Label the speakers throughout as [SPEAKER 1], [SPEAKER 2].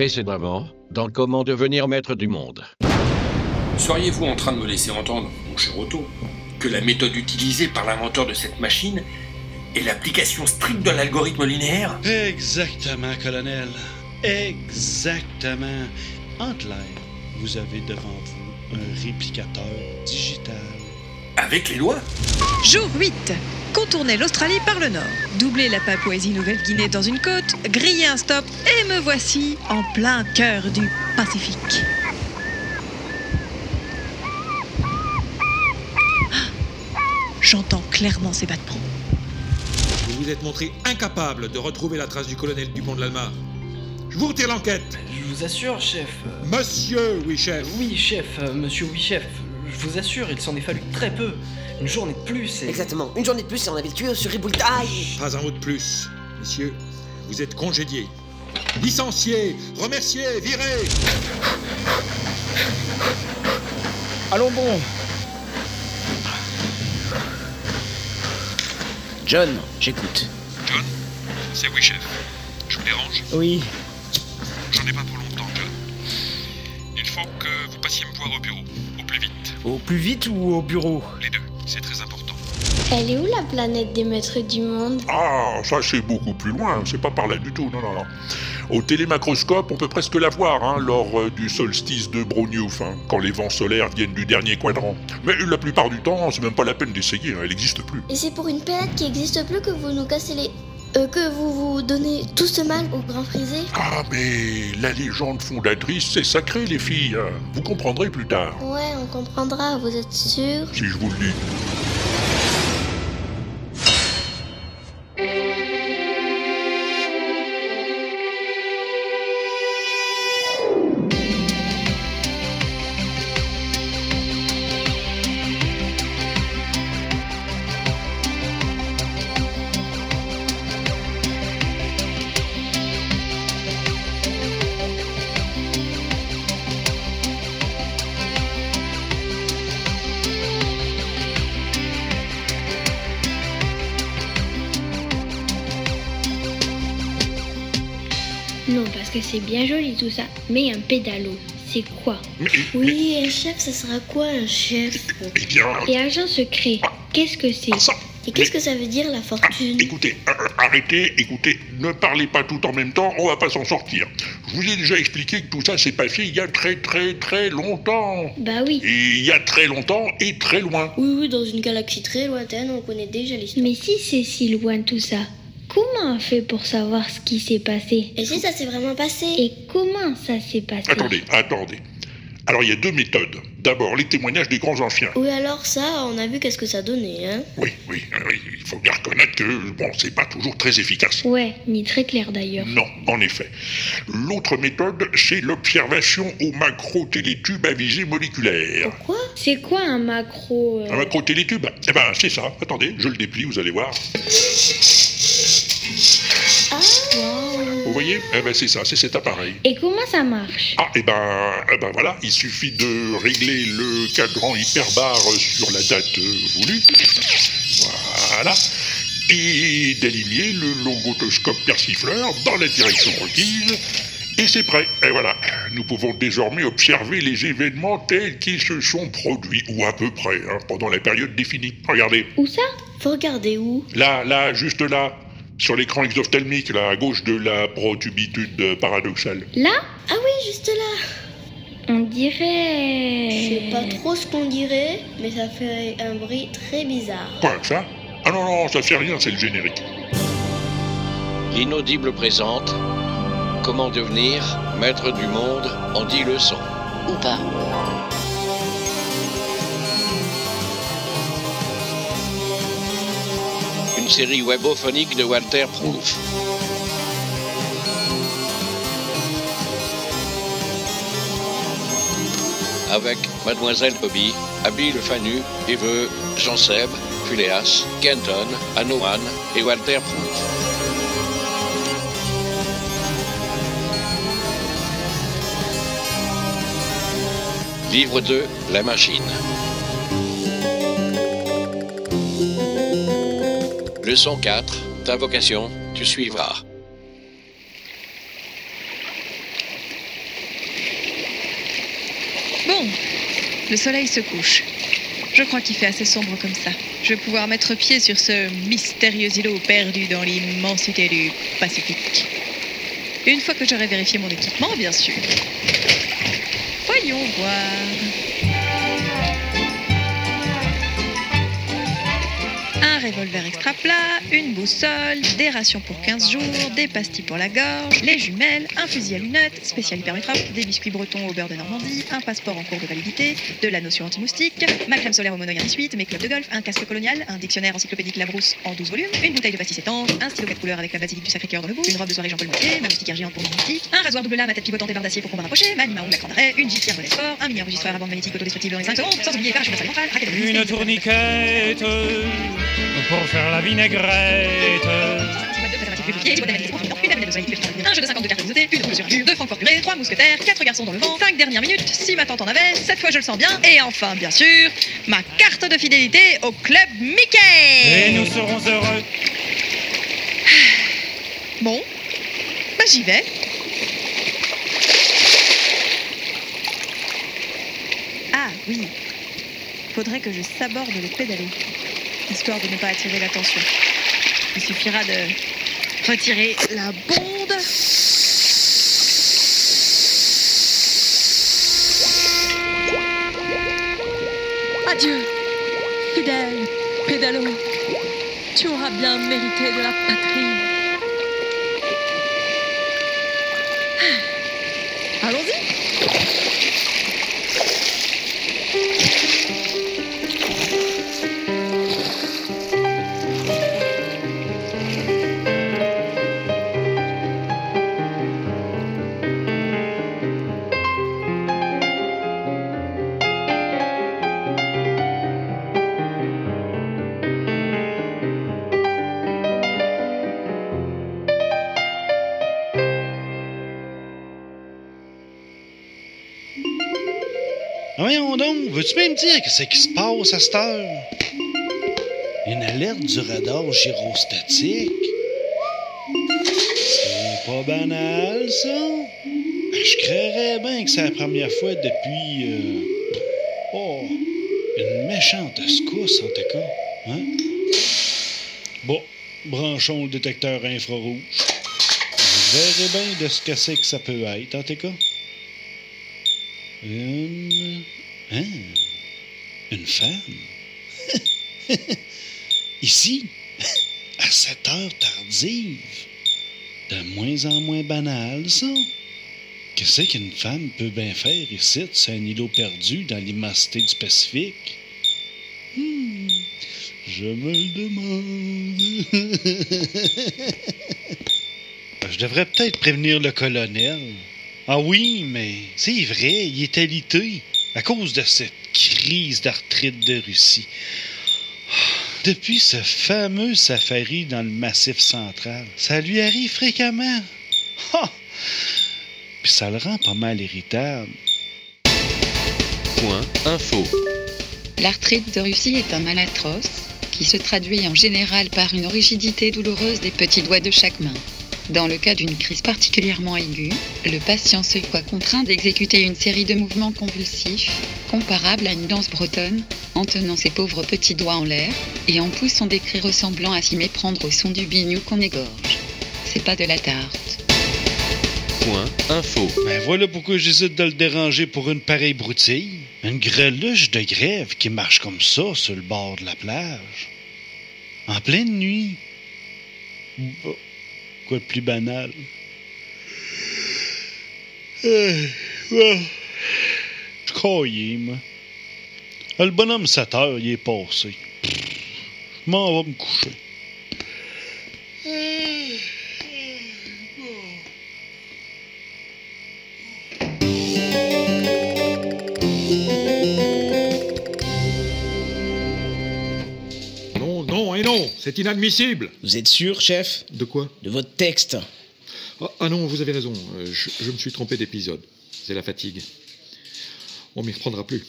[SPEAKER 1] Précédemment, dans Comment devenir maître du monde.
[SPEAKER 2] Seriez-vous en train de me laisser entendre, mon cher Otto, que la méthode utilisée par l'inventeur de cette machine est l'application stricte de l'algorithme linéaire?
[SPEAKER 3] Exactement, colonel. Exactement. En clair, vous avez devant vous un réplicateur digital.
[SPEAKER 2] Avec les doigts
[SPEAKER 4] Jour 8. Contourner l'Australie par le nord. Doubler la Papouasie-Nouvelle-Guinée dans une côte. Griller un stop. Et me voici en plein cœur du Pacifique. Ah, J'entends clairement ces battements.
[SPEAKER 5] Vous vous êtes montré incapable de retrouver la trace du colonel Dupont de l'Alma. Je vous retire l'enquête.
[SPEAKER 6] Je vous assure, chef.
[SPEAKER 5] Monsieur, oui, chef.
[SPEAKER 6] Oui, chef, euh, monsieur oui, chef. Je vous assure, il s'en est fallu très peu. Une journée de plus et.
[SPEAKER 7] Exactement. Une journée de plus et on avait le tuyau sur Riboultaï.
[SPEAKER 5] Pas un mot de plus. Messieurs, vous êtes congédiés. Licenciés, remerciés, virés.
[SPEAKER 6] Allons bon
[SPEAKER 8] John, j'écoute.
[SPEAKER 9] John C'est oui, chef. Je vous dérange?
[SPEAKER 8] Oui.
[SPEAKER 9] J'en ai pas pour longtemps, John. Il faut que me voir au bureau, au plus vite.
[SPEAKER 8] Au plus vite ou au bureau
[SPEAKER 9] Les deux, c'est très important.
[SPEAKER 10] Elle est où la planète des maîtres du monde?
[SPEAKER 11] Ah, ça c'est beaucoup plus loin, c'est pas par là du tout, non, non, non. Au télémacroscope, on peut presque la voir hein, lors euh, du solstice de Brognouf, hein, quand les vents solaires viennent du dernier quadrant. Mais la plupart du temps, c'est même pas la peine d'essayer, hein, elle n'existe plus.
[SPEAKER 10] Et c'est pour une planète qui existe plus que vous nous cassez les... euh, que vous vous donnez tout ce mal au grand frisé
[SPEAKER 11] Ah, mais la légende fondatrice, c'est sacré, les filles. Vous comprendrez plus tard,
[SPEAKER 10] Ouais, on comprendra, vous êtes sûr
[SPEAKER 11] si je vous le dis.
[SPEAKER 10] Non, parce que c'est bien joli tout ça. Mais un pédalo, c'est quoi
[SPEAKER 11] Mais,
[SPEAKER 10] Oui, un chef, ça sera quoi un chef
[SPEAKER 11] eh bien,
[SPEAKER 10] Et agent secret, qu'est-ce que c'est
[SPEAKER 11] ah, ça.
[SPEAKER 10] Et qu'est-ce que ça veut dire la
[SPEAKER 11] Ah,
[SPEAKER 10] fortune
[SPEAKER 11] écoutez, euh, arrêtez, écoutez, ne parlez pas tout en même temps, on va pas s'en sortir. Je vous ai déjà expliqué que tout ça s'est passé il y a très très très longtemps.
[SPEAKER 10] Bah oui.
[SPEAKER 11] Et il y a très longtemps et très loin.
[SPEAKER 10] Oui, oui, dans une galaxie très lointaine, on connaît déjà l'histoire. Mais si c'est si loin tout ça, comment on fait pour savoir ce qui s'est passé? Et si ça s'est vraiment passé? Et comment ça s'est passé?
[SPEAKER 11] Attendez, attendez. Alors il y a deux méthodes. D'abord, les témoignages des grands anciens.
[SPEAKER 10] Oui, alors ça, on a vu qu'est-ce que ça donnait, hein
[SPEAKER 11] Oui, oui, oui, il faut bien reconnaître que, bon, c'est pas toujours très efficace.
[SPEAKER 10] Ouais, ni très clair d'ailleurs.
[SPEAKER 11] Non, en effet. L'autre méthode, c'est l'observation au macro-télétube à visée moléculaire.
[SPEAKER 10] Quoi C'est quoi un macro euh?
[SPEAKER 11] Un macro-télétube? Eh ben, c'est ça. Attendez, je le déplie, vous allez voir.
[SPEAKER 10] Wow.
[SPEAKER 11] Vous voyez? Eh ben, c'est ça, c'est cet appareil.
[SPEAKER 10] Et comment ça marche?
[SPEAKER 11] Ah, et ben, eh ben voilà, il suffit de régler le cadran hyperbare sur la date voulue. Voilà. Et d'aligner le longotoscope persifleur dans la direction requise. Et c'est prêt. Et voilà. Nous pouvons désormais observer les événements tels qu'ils se sont produits, ou à peu près, hein, pendant la période définie. Regardez.
[SPEAKER 10] Où ça? Faut regarder où?
[SPEAKER 11] Là, là, juste là. Sur l'écran exophthalmique, là, à gauche de la protubitude paradoxale.
[SPEAKER 10] Là? Ah oui, juste là. On dirait. Je sais pas trop ce qu'on dirait, mais ça fait un bruit très bizarre.
[SPEAKER 11] Quoi, ça? Ah non, non, ça fait rien, c'est le générique.
[SPEAKER 1] L'inaudible présente Comment devenir maître du monde en 10 leçons.
[SPEAKER 8] Ou pas
[SPEAKER 1] série webophonique de Walter Proof. Avec Mademoiselle Bobby, Abby Le Fanu, Eveux, Jean-Seb, Phileas, Kenton, Anoan et Walter Proof. Livre 2, La machine. Leçon 4. Ta vocation, tu suivras.
[SPEAKER 4] Bon, le soleil se couche. Je crois qu'il fait assez sombre comme ça. Je vais pouvoir mettre pied sur ce mystérieux îlot perdu dans l'immensité du Pacifique. Une fois que j'aurai vérifié mon équipement, bien sûr. Voyons voir. Revolver extra plat, une boussole, des rations pour 15 jours, des pastilles pour la gorge, les jumelles, un fusil à lunettes, spécial hypermétrope, des biscuits bretons au beurre de Normandie, un passeport en cours de validité, de la notion anti-moustique, ma crème solaire au monoïen 18, mes clubs de golf, un casque colonial, un dictionnaire encyclopédique Labrousse en 12 volumes, une bouteille de pastis étanche, un stylo 4 couleurs avec la basilique du Sacré-Cœur dans le bout, une robe de soirée Jean-Paul ma moustiquaire géante pour moustiques, un rasoir double lame à tête pivotante et barre d'acier pour combat rapproché, ma lima ou la grande arrêt, une gifle volet sport, un mini enregistreur à bande magnétique autodestructible dans les 5 secondes, sans oublier parachute central, raquette de
[SPEAKER 12] Une tourniquette pour faire la vinaigrette.
[SPEAKER 4] un jeu de 52 cartes notées, une sur deux francs purée, trois mousquetaires, quatre garçons dans le vent, cinq dernières minutes, si ma tante en avait, cette fois je le sens bien, et enfin, bien sûr, ma carte de fidélité au club Mickey
[SPEAKER 12] Et nous serons heureux.
[SPEAKER 4] Bon, bah j'y vais. Ah oui, faudrait que je saborde le pédalo, histoire de ne pas attirer l'attention. Il suffira de retirer la bonde. Adieu, fidèle pédalo. Tu auras bien mérité de la patrie.
[SPEAKER 3] Voyons donc, veux-tu même dire que c'est qui se passe à cette heure? Une alerte du radar gyrostatique? C'est pas banal, ça? Je créerais bien que c'est la première fois depuis... euh, Oh, une méchante secousse, en tout cas. Hein? Bon, branchons le détecteur infrarouge. Je verrai bien de ce que c'est que ça peut être, en tout cas. Une. Hein? Une femme? Ici? À cette heure tardive? De moins en moins banal, ça? Qu'est-ce qu'une femme peut bien faire ici, c'est un îlot perdu dans l'immensité du Pacifique? Hmm, je me le demande. Je devrais peut-être prévenir le colonel. Ah oui, mais c'est vrai, il est alité à cause de cette crise d'arthrite de Russie. Depuis ce fameux safari dans le massif central, ça lui arrive fréquemment. Ah! Puis ça le rend pas mal irritable.
[SPEAKER 13] Point info.
[SPEAKER 14] L'arthrite de Russie est un mal atroce qui se traduit en général par une rigidité douloureuse des petits doigts de chaque main. Dans le cas d'une crise particulièrement aiguë, le patient se voit contraint d'exécuter une série de mouvements convulsifs, comparables à une danse bretonne, en tenant ses pauvres petits doigts en l'air et en poussant des cris ressemblant à s'y méprendre au son du bignou qu'on égorge. C'est pas de la tarte.
[SPEAKER 13] Point info.
[SPEAKER 3] Ben voilà pourquoi j'hésite de le déranger pour une pareille broutille. Une greluche de grève qui marche comme ça sur le bord de la plage. En pleine nuit. Bah, Quoi de plus banal? Euh, ah, Je croyais, moi. Ah, Le bonhomme 7 heures, il est passé. Je m'en vais me coucher.
[SPEAKER 5] C'est inadmissible.
[SPEAKER 8] Vous êtes sûr, chef?
[SPEAKER 5] De quoi?
[SPEAKER 8] De votre texte
[SPEAKER 5] ah, ah non, vous avez raison, euh, je, je me suis trompé d'épisode. C'est la fatigue. On m'y reprendra plus.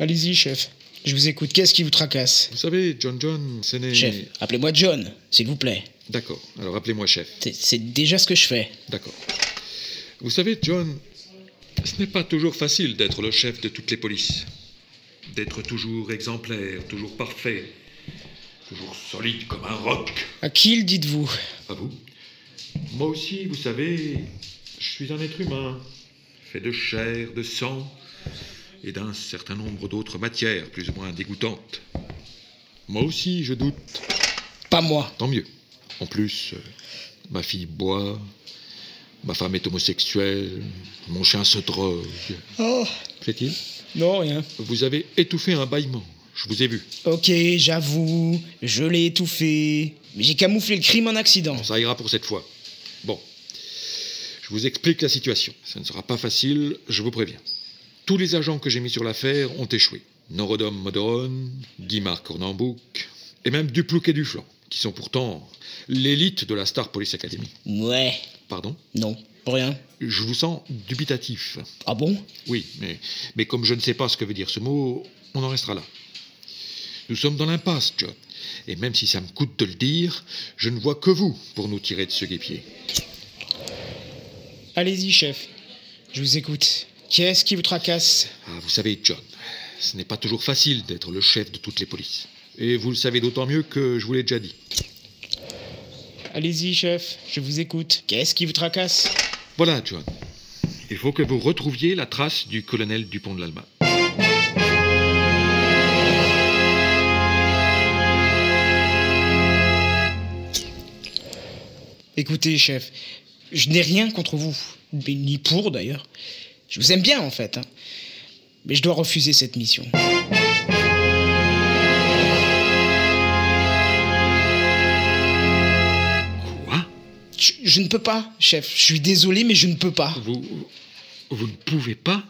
[SPEAKER 8] Allez-y, chef. Je vous écoute. Qu'est-ce qui vous tracasse?
[SPEAKER 5] Vous savez, John John, ce n'est...
[SPEAKER 8] Chef, appelez-moi John, s'il vous plaît.
[SPEAKER 5] D'accord, alors appelez-moi chef.
[SPEAKER 8] C'est déjà ce que je fais.
[SPEAKER 5] D'accord. Vous savez, John, Ce n'est pas toujours facile d'être le chef de toutes les polices. D'être toujours exemplaire, toujours parfait, toujours solide comme un roc.
[SPEAKER 8] À qui le dites-vous?
[SPEAKER 5] À vous. Moi aussi, vous savez, je suis un être humain, fait de chair, de sang et d'un certain nombre d'autres matières plus ou moins dégoûtantes. Moi aussi, je doute.
[SPEAKER 8] Pas moi.
[SPEAKER 5] Tant mieux. En plus, euh, ma fille boit, ma femme est homosexuelle, mon chien se drogue.
[SPEAKER 8] Oh
[SPEAKER 5] Plaît-il?
[SPEAKER 8] Non, rien.
[SPEAKER 5] Vous avez étouffé un bâillement. Je vous ai vu.
[SPEAKER 8] Ok, j'avoue, je l'ai étouffé. Mais j'ai camouflé le crime en accident.
[SPEAKER 5] Ça ira pour cette fois. Bon. Je vous explique la situation. Ça ne sera pas facile, je vous préviens. Tous les agents que j'ai mis sur l'affaire ont échoué. Norodom Modoron, Guimard Cornambouc, et même Duplouc et Duflan, qui sont pourtant l'élite de la Star Police Academy.
[SPEAKER 8] Ouais.
[SPEAKER 5] Pardon
[SPEAKER 8] Non, rien.
[SPEAKER 5] Je vous sens dubitatif.
[SPEAKER 8] Ah bon?
[SPEAKER 5] Oui, mais, mais comme je ne sais pas ce que veut dire ce mot, on en restera là. Nous sommes dans l'impasse, John. Et même si ça me coûte de le dire, je ne vois que vous pour nous tirer de ce guépier.
[SPEAKER 8] Allez-y, chef. Je vous écoute. Qu'est-ce qui vous tracasse?
[SPEAKER 5] Ah, vous savez, John, ce n'est pas toujours facile d'être le chef de toutes les polices. Et vous le savez d'autant mieux que je vous l'ai déjà dit.
[SPEAKER 8] Allez-y, chef. Je vous écoute. Qu'est-ce qui vous tracasse?
[SPEAKER 5] Voilà, John. Il faut que vous retrouviez la trace du colonel Dupont de l'Alma.
[SPEAKER 8] Écoutez, chef, je n'ai rien contre vous, ni pour d'ailleurs. Je vous aime bien en fait, hein. mais je dois refuser cette mission. Je, ne peux pas, chef. Je suis désolé, mais je ne peux pas.
[SPEAKER 5] Vous, vous ne pouvez pas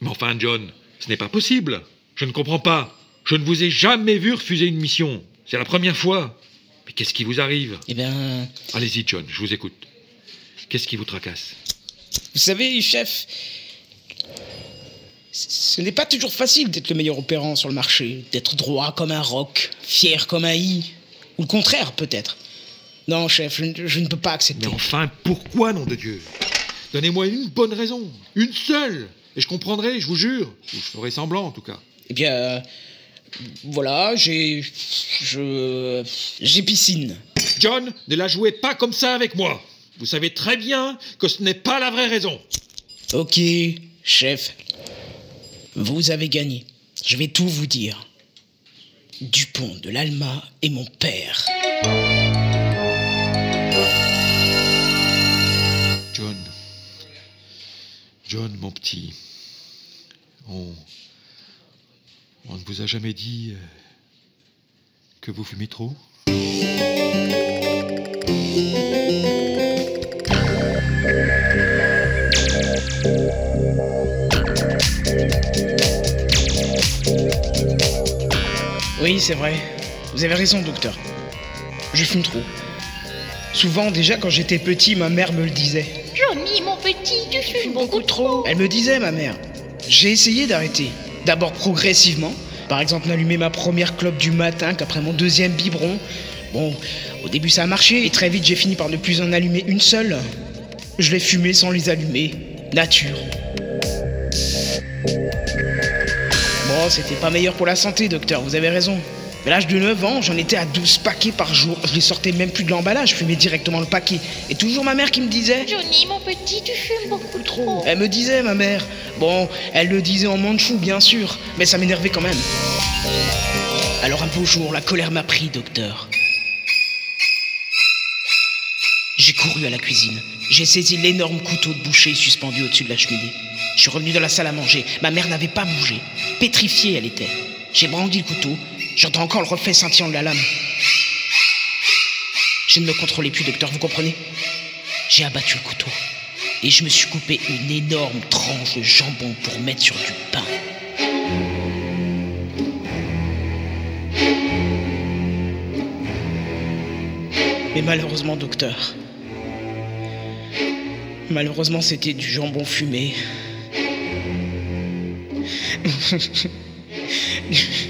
[SPEAKER 5] Mais enfin, John, ce n'est pas possible. Je ne comprends pas. Je ne vous ai jamais vu refuser une mission. C'est la première fois. Mais qu'est-ce qui vous arrive
[SPEAKER 8] Eh bien,
[SPEAKER 5] Allez-y, John, je vous écoute. Qu'est-ce qui vous tracasse
[SPEAKER 8] vous savez, chef, ce n'est pas toujours facile d'être le meilleur opérant sur le marché, d'être droit comme un roc, fier comme un i, ou le contraire peut-être. Non, chef, je, ne- je ne peux pas accepter.
[SPEAKER 5] Mais enfin, pourquoi, nom de Dieu? Donnez-moi une bonne raison. Une seule. Et je comprendrai, je vous jure. Ou je ferai semblant, en tout cas.
[SPEAKER 8] Eh bien, euh, voilà, j'ai. Je. J'ai piscine.
[SPEAKER 5] John, ne la jouez pas comme ça avec moi. Vous savez très bien que ce n'est pas la vraie raison.
[SPEAKER 8] Ok, chef. Vous avez gagné. Je vais tout vous dire. Dupont de l'Alma est mon père.
[SPEAKER 5] John, mon petit. On. On ne vous a jamais dit. euh, que vous fumez trop?
[SPEAKER 8] Oui, c'est vrai. Vous avez raison, docteur. Je fume trop. Souvent, déjà, quand j'étais petit, ma mère me le disait.
[SPEAKER 10] Johnny, mon petit, tu fumes beaucoup trop.
[SPEAKER 8] Elle me disait, ma mère. J'ai essayé d'arrêter. D'abord progressivement. Par exemple, d'allumer ma première clope du matin qu'après mon deuxième biberon. Bon, au début ça a marché et très vite j'ai fini par ne plus en allumer une seule. Je l'ai fumé sans les allumer. Nature. Bon, c'était pas meilleur pour la santé, docteur, vous avez raison. Mais à l'âge de 9 ans, j'en étais à 12 paquets par jour. Je les sortais même plus de l'emballage, je fumais directement le paquet. Et toujours ma mère qui me disait
[SPEAKER 10] Johnny, mon petit, tu fumes beaucoup trop.
[SPEAKER 8] Elle me disait, ma mère. Bon, elle le disait en manchou, bien sûr, mais ça m'énervait quand même. Alors un beau jour, la colère m'a pris, docteur. J'ai couru à la cuisine. J'ai saisi l'énorme couteau de boucher suspendu au-dessus de la cheminée. Je suis revenu dans la salle à manger. Ma mère n'avait pas bougé. Pétrifiée, elle était. J'ai brandi le couteau. J'entends encore le reflet scintillant de la lame. Je ne me contrôlais plus, docteur, vous comprenez? J'ai abattu le couteau. Et je me suis coupé une énorme tranche de jambon pour mettre sur du pain. Mais malheureusement, docteur. Malheureusement, c'était du jambon fumé.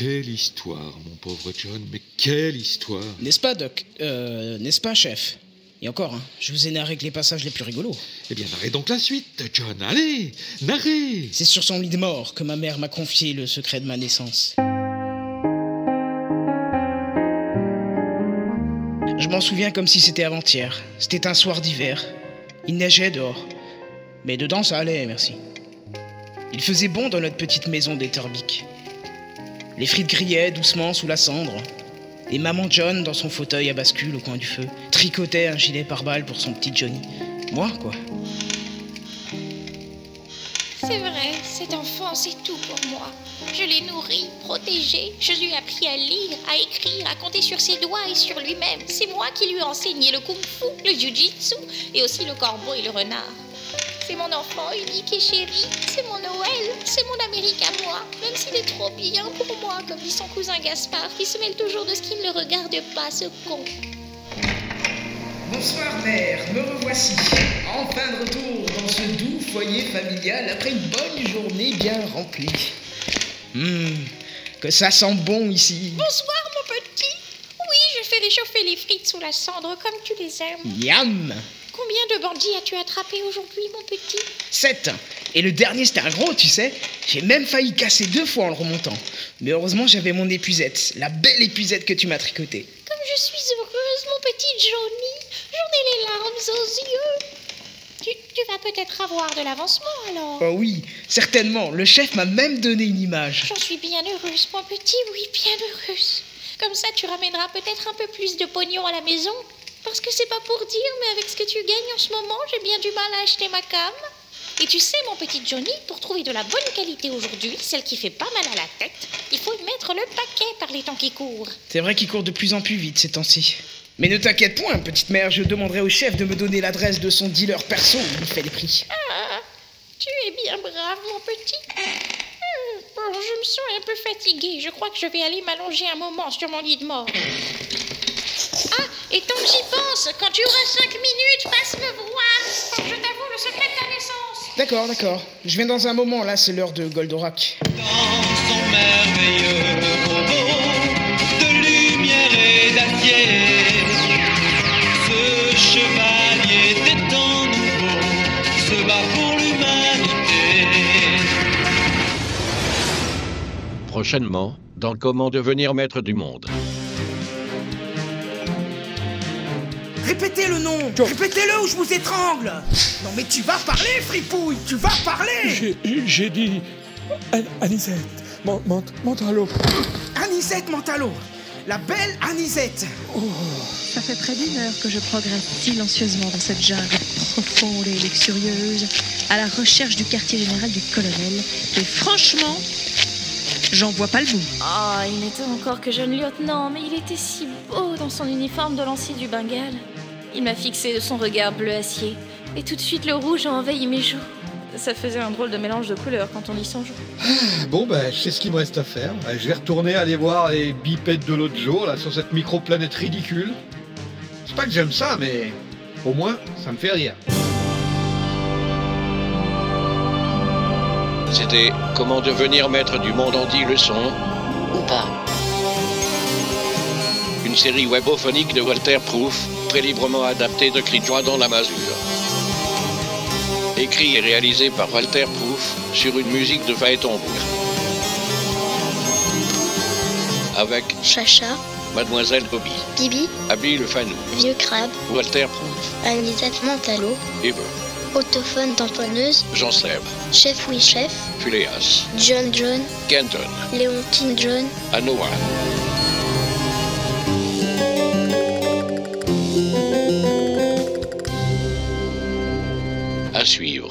[SPEAKER 5] quelle histoire, mon pauvre John, mais quelle histoire
[SPEAKER 8] N'est-ce pas, Doc? Euh, n'est-ce pas, chef? Et encore, hein, je vous ai narré que les passages les plus rigolos.
[SPEAKER 5] Eh bien, narrez donc la suite, John, allez, narrez
[SPEAKER 8] C'est sur son lit de mort que ma mère m'a confié le secret de ma naissance. Je m'en souviens comme si c'était avant-hier. C'était un soir d'hiver. Il neigeait dehors. Mais dedans, ça allait, merci. Il faisait bon dans notre petite maison d'Etterbeek. Les frites grillaient doucement sous la cendre. Et maman John, dans son fauteuil à bascule au coin du feu, tricotait un gilet pare-balles pour son petit Johnny. Moi, quoi.
[SPEAKER 15] C'est vrai, cet enfant, c'est tout pour moi. Je l'ai nourri, protégé, je lui ai appris à lire, à écrire, à compter sur ses doigts et sur lui-même. C'est moi qui lui ai enseigné le kung-fu, le jiu-jitsu et aussi le corbeau et le renard. C'est mon enfant unique et chéri, c'est mon Noël, c'est mon Amérique à moi, même s'il est trop bien pour moi, comme dit son cousin Gaspard, qui se mêle toujours de ce qui ne le regarde pas, ce con.
[SPEAKER 8] Bonsoir mère, me revoici. Enfin de retour dans ce doux foyer familial après une bonne journée bien remplie. Hum, que ça sent bon ici.
[SPEAKER 15] Bonsoir mon petit. Oui, je fais réchauffer les frites sous la cendre comme tu les aimes.
[SPEAKER 8] Yam
[SPEAKER 15] Combien de bandits as-tu attrapé aujourd'hui mon petit
[SPEAKER 8] Sept. Et le dernier c'était un gros, tu sais. J'ai même failli casser deux fois en le remontant. Mais heureusement j'avais mon épuisette, la belle épuisette que tu m'as tricotée.
[SPEAKER 15] Comme je suis heureuse mon petit Johnny. J'en ai les larmes aux yeux. Tu, tu vas peut-être avoir de l'avancement alors.
[SPEAKER 8] Oh oui, certainement. Le chef m'a même donné une image.
[SPEAKER 15] J'en suis bien heureuse, mon petit, oui, bien heureuse. Comme ça, tu ramèneras peut-être un peu plus de pognon à la maison. Parce que c'est pas pour dire, mais avec ce que tu gagnes en ce moment, j'ai bien du mal à acheter ma cam. Et tu sais, mon petit Johnny, pour trouver de la bonne qualité aujourd'hui, celle qui fait pas mal à la tête, il faut y mettre le paquet par les temps qui courent.
[SPEAKER 8] C'est vrai qu'il court de plus en plus vite ces temps-ci. Mais ne t'inquiète point, petite mère, je demanderai au chef de me donner l'adresse de son dealer perso où il fait les prix.
[SPEAKER 15] Ah, tu es bien brave, mon petit. Bon, je me sens un peu fatiguée. Je crois que je vais aller m'allonger un moment sur mon lit de mort. Et tant que j'y pense, quand tu auras cinq minutes, passe me voir. Je t'avoue le secret de ta naissance.
[SPEAKER 8] D'accord, d'accord. Je viens dans un moment, là, c'est l'heure de Goldorak.
[SPEAKER 16] son merveilleux robot de lumière et d'acier. Ce chevalier des temps nouveaux se bat pour l'humanité.
[SPEAKER 1] Prochainement, dans Comment devenir maître du monde.
[SPEAKER 17] Le nom Répétez-le ou je vous étrangle Non mais tu vas parler, fripouille Tu vas parler
[SPEAKER 18] J'ai- dit. An- Anisette, mon, mon, Montalo.
[SPEAKER 17] Anisette Mentalo La belle Anisette
[SPEAKER 4] Ça fait près d'une heure que je progresse silencieusement dans cette jungle profonde et luxurieuse, à la recherche du quartier général du colonel. Et franchement, j'en vois pas le bout.
[SPEAKER 15] Ah, il n'était encore que jeune lieutenant, mais il était si beau dans son uniforme de lancier du Bengale. Il m'a fixé de son regard bleu acier, et tout de suite le rouge a envahi mes joues. Ça faisait un drôle de mélange de couleurs quand on y songe.
[SPEAKER 19] Bon, ben, je sais ce qu'il me reste à faire. Ben, je vais retourner aller voir les bipèdes de l'autre jour, là, sur cette microplanète ridicule. C'est pas que j'aime ça, mais au moins, ça me fait rire.
[SPEAKER 1] C'était Comment devenir maître du monde en 10 leçons ou pas. Une série webophonique de Walter Proof, très librement adaptée de Cri dans la masure. Écrit et réalisé par Walter Proof sur une musique de Phaéton Avec
[SPEAKER 10] Chacha,
[SPEAKER 1] Mademoiselle Bobby,
[SPEAKER 10] Bibi,
[SPEAKER 1] Abby le Fanou,
[SPEAKER 10] Vieux Crabe,
[SPEAKER 1] Walter Proof,
[SPEAKER 10] Anisette Mentalo,
[SPEAKER 1] Eve,
[SPEAKER 10] Autophone tamponneuse,
[SPEAKER 1] Jean Seb,
[SPEAKER 10] Chef Oui Chef,
[SPEAKER 1] Phileas,
[SPEAKER 10] John John,
[SPEAKER 1] Kenton,
[SPEAKER 10] Léontine John,
[SPEAKER 1] Anoa. À suivre.